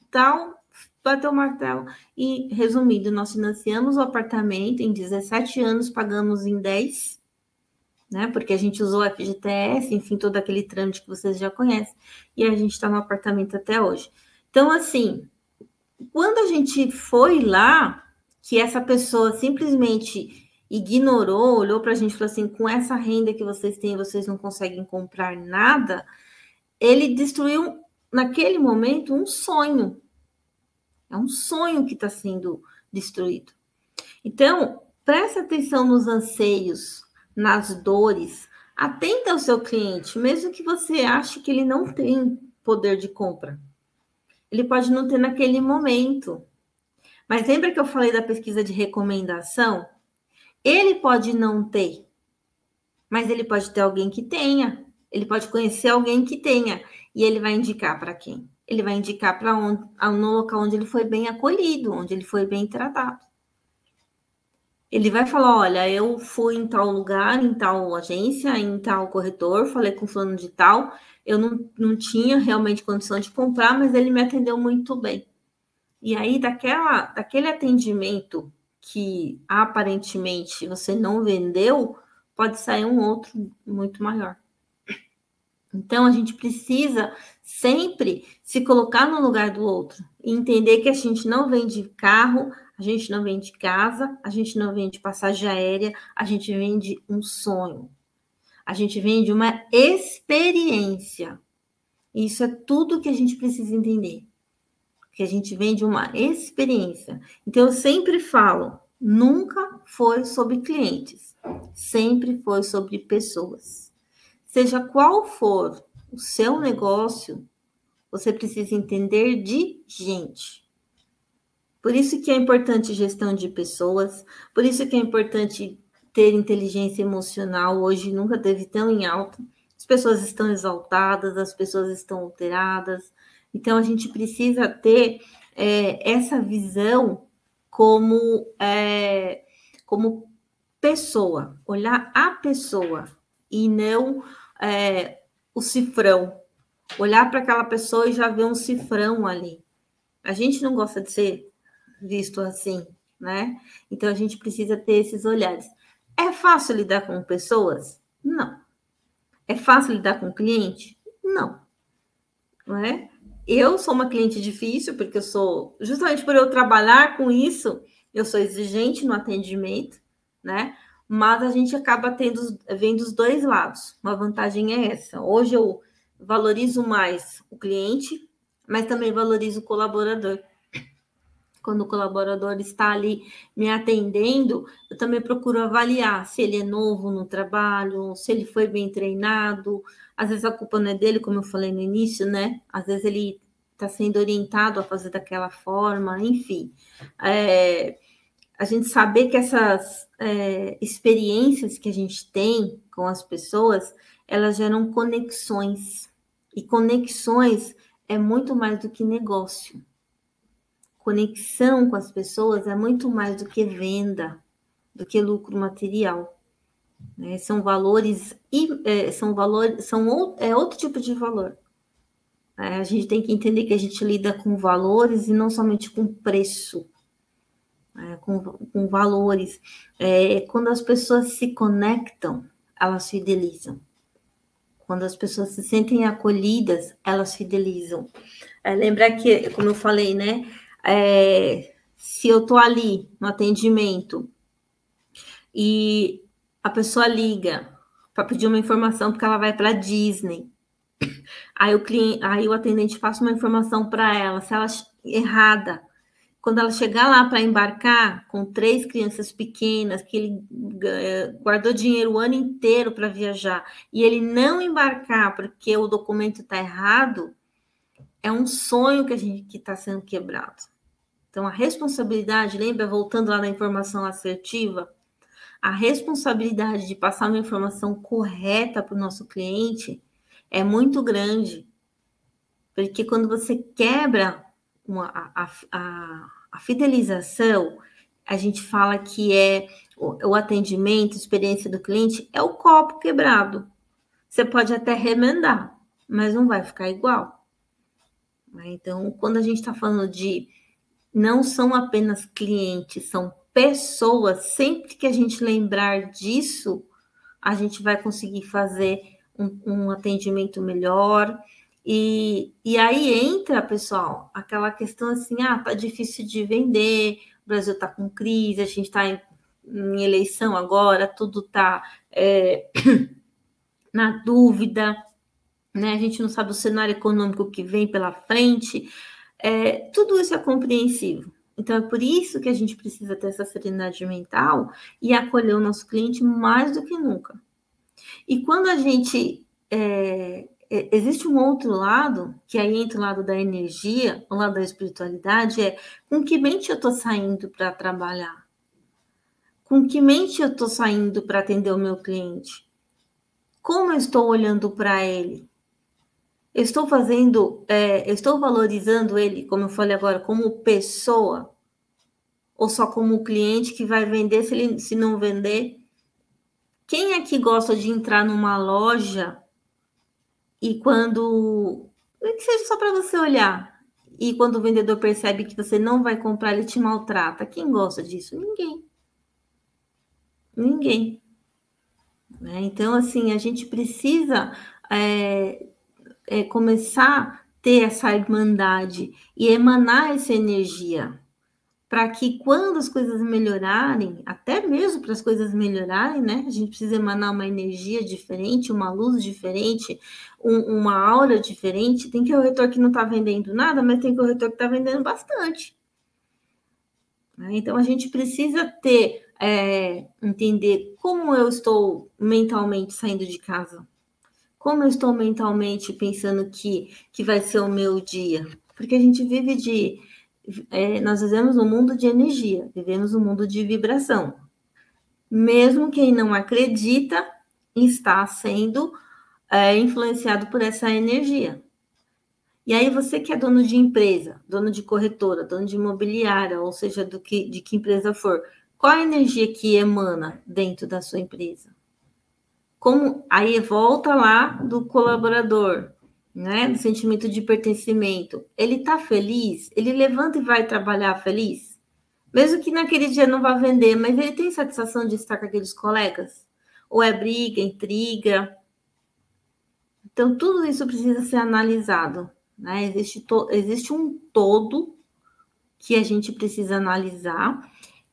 Speaker 2: tal, bateu o martelo. E, resumindo, nós financiamos o apartamento em 17 anos, pagamos em 10. Né? Porque a gente usou a FGTS, enfim, todo aquele trâmite que vocês já conhecem, e a gente está no apartamento até hoje. Então, assim, quando a gente foi lá, que essa pessoa simplesmente ignorou, olhou para a gente e falou assim: com essa renda que vocês têm, vocês não conseguem comprar nada, ele destruiu, naquele momento, um sonho. É um sonho que está sendo destruído. Então, preste atenção nos anseios, nas dores, atenta ao seu cliente, mesmo que você ache que ele não tem poder de compra. Ele pode não ter naquele momento. Mas lembra que eu falei da pesquisa de recomendação? Ele pode não ter, mas ele pode ter alguém que tenha. Ele pode conhecer alguém que tenha. E ele vai indicar para quem? Ele vai indicar para onde, no local onde ele foi bem acolhido, onde ele foi bem tratado. Ele vai falar: olha, eu fui em tal lugar, em tal agência, em tal corretor, falei com fulano de tal, eu não, não tinha realmente condição de comprar, mas ele me atendeu muito bem. E aí, daquela, daquele atendimento que aparentemente você não vendeu, pode sair um outro muito maior. Então a gente precisa sempre se colocar no lugar do outro e entender que a gente não vende carro, a gente não vende casa, a gente não vende passagem aérea, a gente vende um sonho. A gente vende uma experiência. Isso é tudo que a gente precisa entender que a gente vende uma experiência. Então, eu sempre falo, nunca foi sobre clientes, sempre foi sobre pessoas. Seja qual for o seu negócio, você precisa entender de gente. Por isso que é importante gestão de pessoas, por isso que é importante ter inteligência emocional. Hoje nunca teve tão em alta. As pessoas estão exaltadas, as pessoas estão alteradas, então, a gente precisa ter é, essa visão como, é, como pessoa, olhar a pessoa e não é, o cifrão. Olhar para aquela pessoa e já ver um cifrão ali. A gente não gosta de ser visto assim, né? Então a gente precisa ter esses olhares. É fácil lidar com pessoas? Não. É fácil lidar com cliente? Não. Não é? Eu sou uma cliente difícil, porque eu sou, justamente por eu trabalhar com isso, eu sou exigente no atendimento, né? Mas a gente acaba tendo, vendo os dois lados. Uma vantagem é essa. Hoje eu valorizo mais o cliente, mas também valorizo o colaborador. Quando o colaborador está ali me atendendo, eu também procuro avaliar se ele é novo no trabalho, se ele foi bem treinado, às vezes a culpa não é dele, como eu falei no início, né? Às vezes ele está sendo orientado a fazer daquela forma, enfim. É, a gente saber que essas é, experiências que a gente tem com as pessoas, elas geram conexões. E conexões é muito mais do que negócio. Conexão com as pessoas é muito mais do que venda, do que lucro material. Né? São valores e é, são valores, são é outro tipo de valor. É, a gente tem que entender que a gente lida com valores e não somente com preço, é, com, com, valores. É, quando as pessoas se conectam, elas fidelizam. Quando as pessoas se sentem acolhidas, elas fidelizam. É, lembrar que, como eu falei, né? É, se eu tô ali no atendimento e a pessoa liga para pedir uma informação porque ela vai para Disney. Aí o cliente, aí o atendente passa uma informação para ela, se ela errada, quando ela chegar lá para embarcar com três crianças pequenas, que ele eh, guardou dinheiro o ano inteiro para viajar, e ele não embarcar porque o documento está errado, é um sonho que a gente que está sendo quebrado. Então a responsabilidade, lembra voltando lá na informação assertiva, a responsabilidade de passar uma informação correta para o nosso cliente é muito grande. Porque quando você quebra uma, a, a, a fidelização, a gente fala que é o, o atendimento, a experiência do cliente, é o copo quebrado. Você pode até remendar, mas não vai ficar igual. Né? Então, quando a gente está falando de não são apenas clientes, são pessoas, sempre que a gente lembrar disso, a gente vai conseguir fazer um, um atendimento melhor. E, e aí entra, pessoal, aquela questão assim: ah, tá difícil de vender, o Brasil está com crise, a gente está em, em, eleição agora, tudo está é, na dúvida, né? A gente não sabe o cenário econômico que vem pela frente. É, tudo isso é compreensível. Então, é por isso que a gente precisa ter essa serenidade mental e acolher o nosso cliente mais do que nunca. E quando a gente. É, é, existe um outro lado, que aí entra o lado da energia, o lado da espiritualidade, é com que mente eu estou saindo para trabalhar? Com que mente eu estou saindo para atender o meu cliente? Como eu estou olhando para ele? Estou fazendo, é, estou valorizando ele, como eu falei agora, como pessoa, ou só como cliente que vai vender se ele se não vender? Quem é que gosta de entrar numa loja e quando que seja só para você olhar e quando o vendedor percebe que você não vai comprar, ele te maltrata? Quem gosta disso? Ninguém. Ninguém. Né? Então, assim, a gente precisa é, é, começar a ter essa irmandade e emanar essa energia para que quando as coisas melhorarem, até mesmo para as coisas melhorarem, né? A gente precisa emanar uma energia diferente, uma luz diferente, um, uma aura diferente. Tem que o corretor que não está vendendo nada, mas tem corretor que está vendendo bastante. Né? Então a gente precisa ter, é, entender como eu estou mentalmente saindo de casa, como eu estou mentalmente pensando que, que vai ser o meu dia? Porque a gente vive de. É, nós vivemos um mundo de energia, vivemos um mundo de vibração. Mesmo quem não acredita está sendo é, influenciado por essa energia. E aí, você que é dono de empresa, dono de corretora, dono de imobiliária, ou seja, do que, de que empresa for, qual a energia que emana dentro da sua empresa? Como aí volta lá do colaborador, né? Do sentimento de pertencimento. Ele está feliz? Ele levanta e vai trabalhar feliz? Mesmo que naquele dia não vá vender, mas ele tem satisfação de estar com aqueles colegas? Ou é briga, intriga? Então, tudo isso precisa ser analisado. Né? Existe, existe um todo que a gente precisa analisar.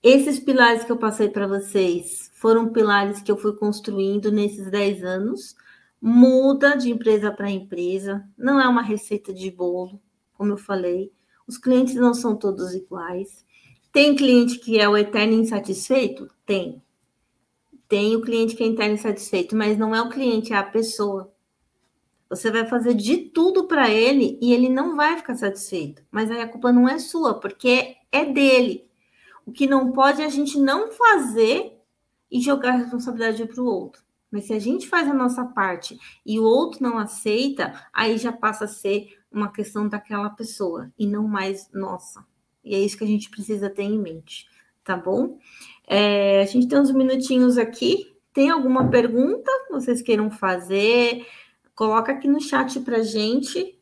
Speaker 2: Esses pilares que eu passei para vocês foram pilares que eu fui construindo nesses 10 anos. Muda de empresa para empresa, não é uma receita de bolo, como eu falei. Os clientes não são todos iguais. Tem cliente que é o eterno insatisfeito? Tem. Tem o cliente que é eterno insatisfeito, mas não é o cliente, é a pessoa. Você vai fazer de tudo para ele e ele não vai ficar satisfeito. Mas aí a culpa não é sua, porque é dele. O que não pode é a gente não fazer e jogar a responsabilidade para o outro. Mas se a gente faz a nossa parte e o outro não aceita, aí já passa a ser uma questão daquela pessoa e não mais nossa. E é isso que a gente precisa ter em mente, tá bom? É, a gente tem uns minutinhos aqui. Tem alguma pergunta que vocês queiram fazer? Coloca aqui no chat para gente,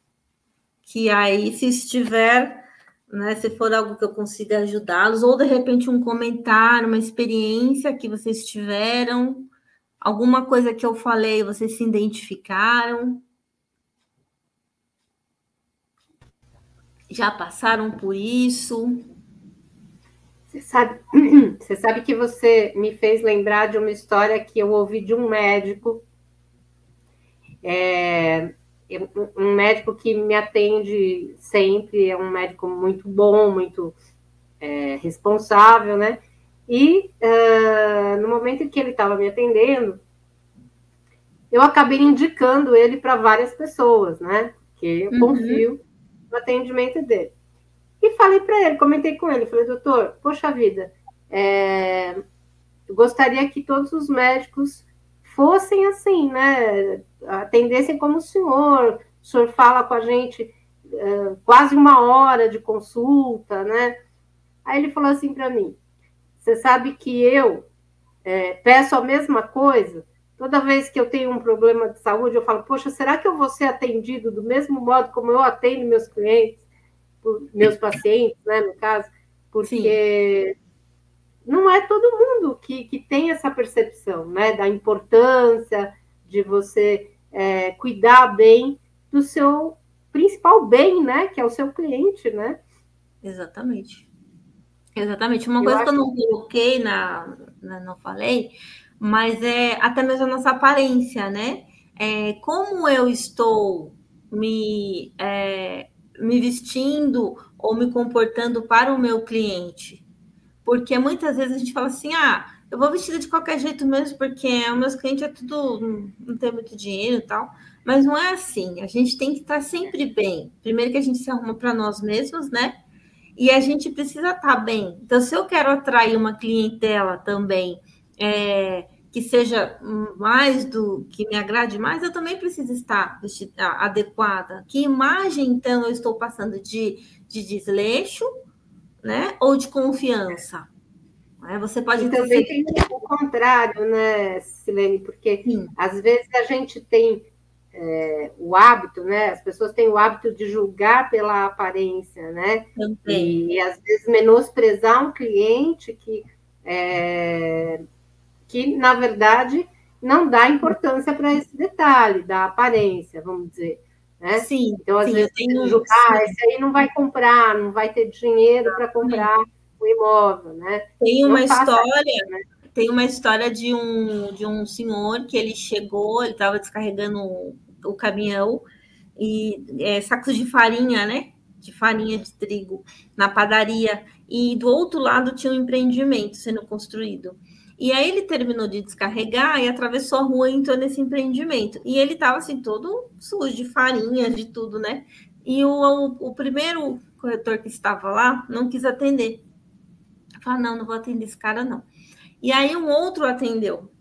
Speaker 2: que aí, se estiver né? Se for algo que eu consiga ajudá-los, ou de repente um comentário, uma experiência que vocês tiveram, alguma coisa que eu falei, vocês se identificaram. Já passaram por isso?
Speaker 3: Você sabe, você sabe que você me fez lembrar de uma história que eu ouvi de um médico. É, um médico que me atende sempre, é um médico muito bom, muito é, responsável, né? E uh, no momento em que ele estava me atendendo, eu acabei indicando ele para várias pessoas, né? Que eu uhum. confio no atendimento dele. E falei para ele, comentei com ele, falei, doutor, poxa vida, é, eu gostaria que todos os médicos fossem assim, né? Atendessem como o senhor, o senhor fala com a gente uh, quase uma hora de consulta, né? Aí ele falou assim para mim: você sabe que eu é, peço a mesma coisa. Toda vez que eu tenho um problema de saúde, eu falo, poxa, será que eu vou ser atendido do mesmo modo como eu atendo meus clientes, meus pacientes, né, no caso? Porque Sim não é todo mundo que, que tem essa percepção, né, da importância de você é, cuidar bem do seu principal bem, né, que é o seu cliente, né?
Speaker 2: Exatamente. Exatamente. Uma eu coisa que eu não coloquei na, na, não falei, mas é até mesmo a nossa aparência, né? É, como eu estou me, é, me vestindo ou me comportando para o meu cliente. Porque muitas vezes a gente fala assim, ah, eu vou vestida de qualquer jeito mesmo, porque os meus clientes é tudo, não tem muito dinheiro e tal. Mas não é assim. A gente tem que estar sempre bem. Primeiro que a gente se arruma para nós mesmos, né? E a gente precisa estar bem. Então, se eu quero atrair uma clientela também é, que seja mais do que me agrade mais, eu também preciso estar vestida, adequada. Que imagem, então, eu estou passando de, de desleixo, né? Ou de confiança?
Speaker 3: É, você pode e também tem o contrário, né, Silene? Porque Sim. às vezes a gente tem é, o hábito, né? As pessoas têm o hábito de julgar pela aparência, né? Também. E, e às vezes menosprezar um cliente que, é, que na verdade não dá importância para esse detalhe da aparência, vamos dizer. Né?
Speaker 2: Sim.
Speaker 3: Então, às
Speaker 2: sim,
Speaker 3: vezes, tenho... ah, esse aí não vai comprar, não vai ter dinheiro para comprar sim. o imóvel, né?
Speaker 2: Tem uma história. né? Tem uma história de um, de um senhor que ele chegou, ele estava descarregando o caminhão e é, sacos de farinha, né? De farinha de trigo na padaria. E do outro lado tinha um empreendimento sendo construído. E aí ele terminou de descarregar e atravessou a rua e entrou nesse empreendimento. E ele estava assim, todo sujo de farinha, de tudo, né? E o, o, o primeiro corretor que estava lá não quis atender. Falou, não, não vou atender esse cara, não. E aí um outro atendeu.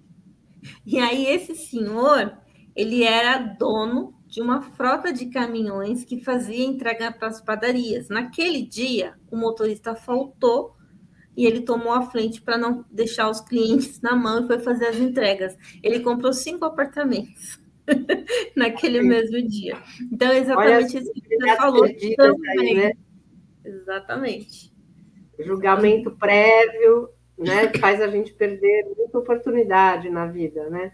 Speaker 2: E aí esse senhor, ele era dono de uma frota de caminhões que fazia entrega para as padarias. Naquele dia, o motorista faltou e ele tomou a frente para não deixar os clientes na mão e foi fazer as entregas. Ele comprou cinco apartamentos naquele Sim. mesmo dia. Então, é exatamente isso que você falou também. Aí, né? Exatamente.
Speaker 3: Julgamento prévio, né, faz a gente perder muita oportunidade na vida, né?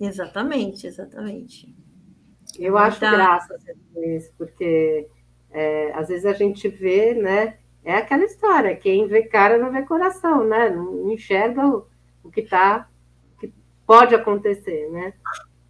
Speaker 2: Exatamente, exatamente.
Speaker 3: Eu acho tá. graça isso, porque é, às vezes a gente vê, né? É aquela história, quem vê cara não vê coração, né? Não enxerga o, o que tá, que pode acontecer, né?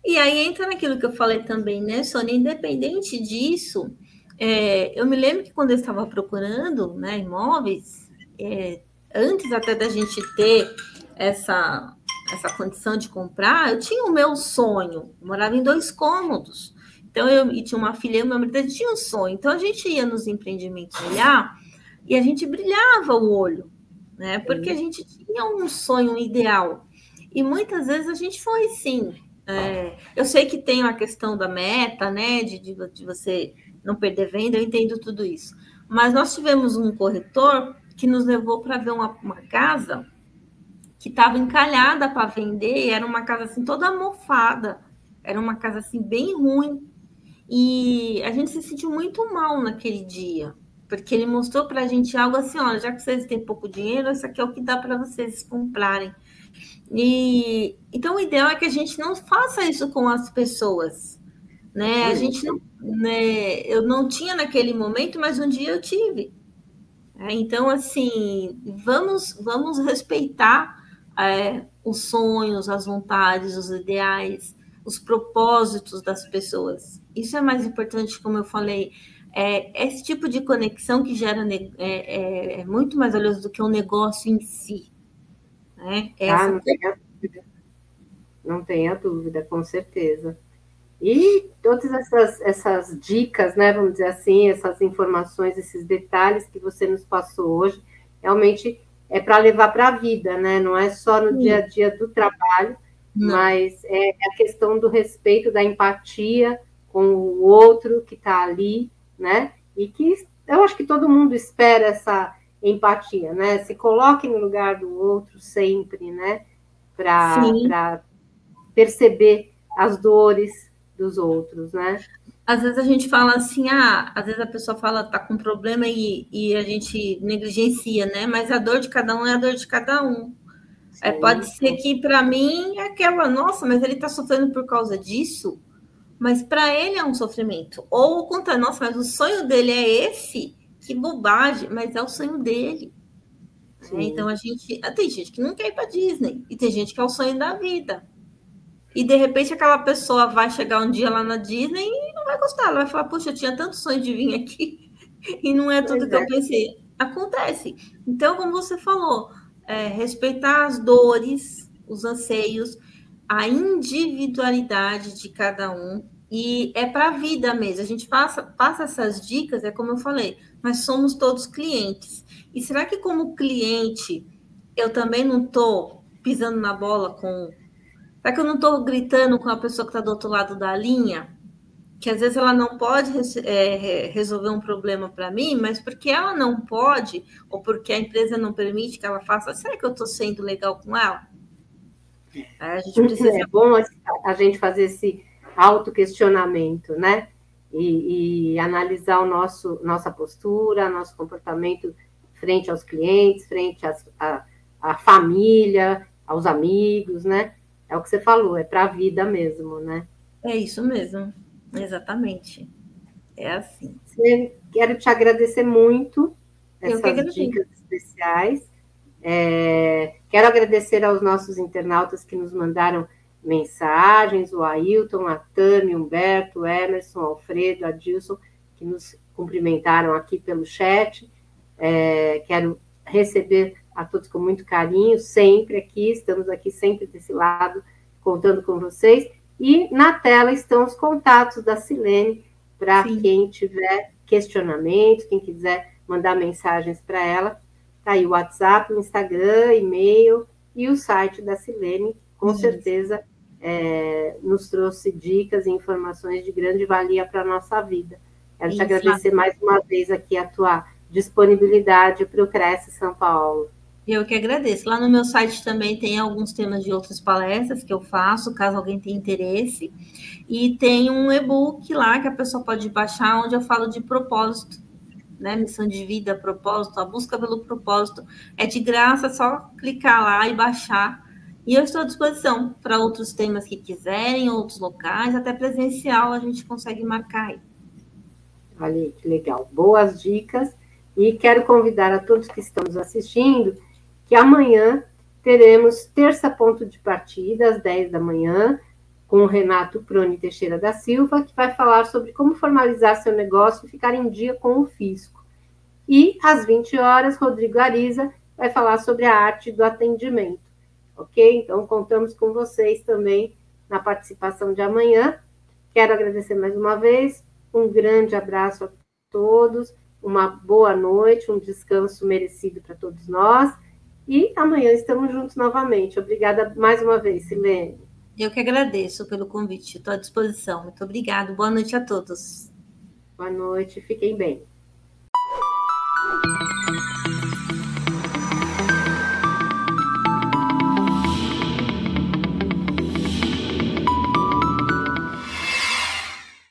Speaker 2: E aí entra naquilo que eu falei também, né, Sônia? Independente disso, é, eu me lembro que quando eu estava procurando né, imóveis, é, antes até da gente ter essa essa condição de comprar, eu tinha o meu sonho. Eu morava em dois cômodos. Então, eu e tinha uma filha, meu marido tinha um sonho. Então, a gente ia nos empreendimentos olhar e a gente brilhava o olho, né? Porque a gente tinha um sonho ideal. E muitas vezes a gente foi sim. É, eu sei que tem a questão da meta, né? De, de, de você não perder venda, eu entendo tudo isso. Mas nós tivemos um corretor que nos levou para ver uma, uma casa que estava encalhada para vender, era uma casa assim toda mofada, era uma casa assim bem ruim. E a gente se sentiu muito mal naquele dia, porque ele mostrou para a gente algo assim: olha, já que vocês têm pouco dinheiro, isso aqui é o que dá para vocês comprarem. E então o ideal é que a gente não faça isso com as pessoas, né? A gente não, né? Eu não tinha naquele momento, mas um dia eu tive. É, então assim, vamos vamos respeitar é, os sonhos, as vontades, os ideais, os propósitos das pessoas. Isso é mais importante, como eu falei. É, esse tipo de conexão que gera é, é, é, muito mais valioso do que o um negócio em si. Né?
Speaker 3: Ah, não, tenha dúvida. não tenha dúvida, com certeza. E todas essas, essas dicas, né, vamos dizer assim, essas informações, esses detalhes que você nos passou hoje, realmente é para levar para a vida, né? Não é só no Sim. dia a dia do trabalho, Não. mas é a questão do respeito, da empatia com o outro que está ali, né? E que eu acho que todo mundo espera essa empatia, né? Se coloque no lugar do outro sempre, né? Para perceber as dores dos outros, né?
Speaker 2: às vezes a gente fala assim, ah, às vezes a pessoa fala tá com problema e, e a gente negligencia, né? Mas a dor de cada um é a dor de cada um. É, pode ser que para mim é aquela, nossa, mas ele está sofrendo por causa disso, mas para ele é um sofrimento. Ou conta, nossa, mas o sonho dele é esse, que bobagem, mas é o sonho dele. É, então a gente. Ah, tem gente que não quer ir para Disney, e tem gente que é o sonho da vida. E de repente aquela pessoa vai chegar um dia lá na Disney e não vai gostar. Ela vai falar, puxa, eu tinha tanto sonho de vir aqui e não é tudo pois que é. eu pensei. Acontece. Então, como você falou, é, respeitar as dores, os anseios, a individualidade de cada um. E é para a vida mesmo. A gente passa, passa essas dicas, é como eu falei, nós somos todos clientes. E será que, como cliente, eu também não estou pisando na bola com Será que eu não estou gritando com a pessoa que está do outro lado da linha? Que às vezes ela não pode é, resolver um problema para mim, mas porque ela não pode, ou porque a empresa não permite que ela faça, será que eu estou sendo legal com ela?
Speaker 3: A gente precisa... É bom a gente fazer esse autoquestionamento, né? E, e, analisar o nosso, nossa postura, nosso comportamento frente aos clientes, frente à família, aos amigos, né? É o que você falou, é para a vida mesmo, né?
Speaker 2: É isso mesmo, exatamente. É assim.
Speaker 3: Quero te agradecer muito essas dicas especiais. É, quero agradecer aos nossos internautas que nos mandaram mensagens, o Ailton, a Tami, Humberto, o Emerson, o Alfredo, Adilson, que nos cumprimentaram aqui pelo chat. É, quero receber a todos com muito carinho, sempre aqui, estamos aqui sempre desse lado, contando com vocês. E na tela estão os contatos da Silene, para quem tiver questionamentos, quem quiser mandar mensagens para ela. Está aí o WhatsApp, o Instagram, e-mail e o site da Silene, com Isso. certeza é, nos trouxe dicas e informações de grande valia para a nossa vida. Quero Isso. te agradecer mais uma vez aqui a tua disponibilidade para o Cresce São Paulo.
Speaker 2: Eu que agradeço. Lá no meu site também tem alguns temas de outras palestras que eu faço, caso alguém tenha interesse. E tem um e-book lá que a pessoa pode baixar, onde eu falo de propósito, né? Missão de vida, propósito, a busca pelo propósito. É de graça, é só clicar lá e baixar. E eu estou à disposição para outros temas que quiserem, outros locais, até presencial a gente consegue marcar aí.
Speaker 3: Olha que legal. Boas dicas. E quero convidar a todos que estão nos assistindo que amanhã teremos terça ponto de partida, às 10 da manhã, com o Renato Proni Teixeira da Silva, que vai falar sobre como formalizar seu negócio e ficar em dia com o fisco. E às 20 horas, Rodrigo Ariza vai falar sobre a arte do atendimento. Ok? Então, contamos com vocês também na participação de amanhã. Quero agradecer mais uma vez. Um grande abraço a todos. Uma boa noite, um descanso merecido para todos nós e amanhã estamos juntos novamente. Obrigada mais uma vez, Silene.
Speaker 2: Eu que agradeço pelo convite, estou à disposição. Muito obrigado. Boa noite a todos.
Speaker 3: Boa noite, fiquem bem.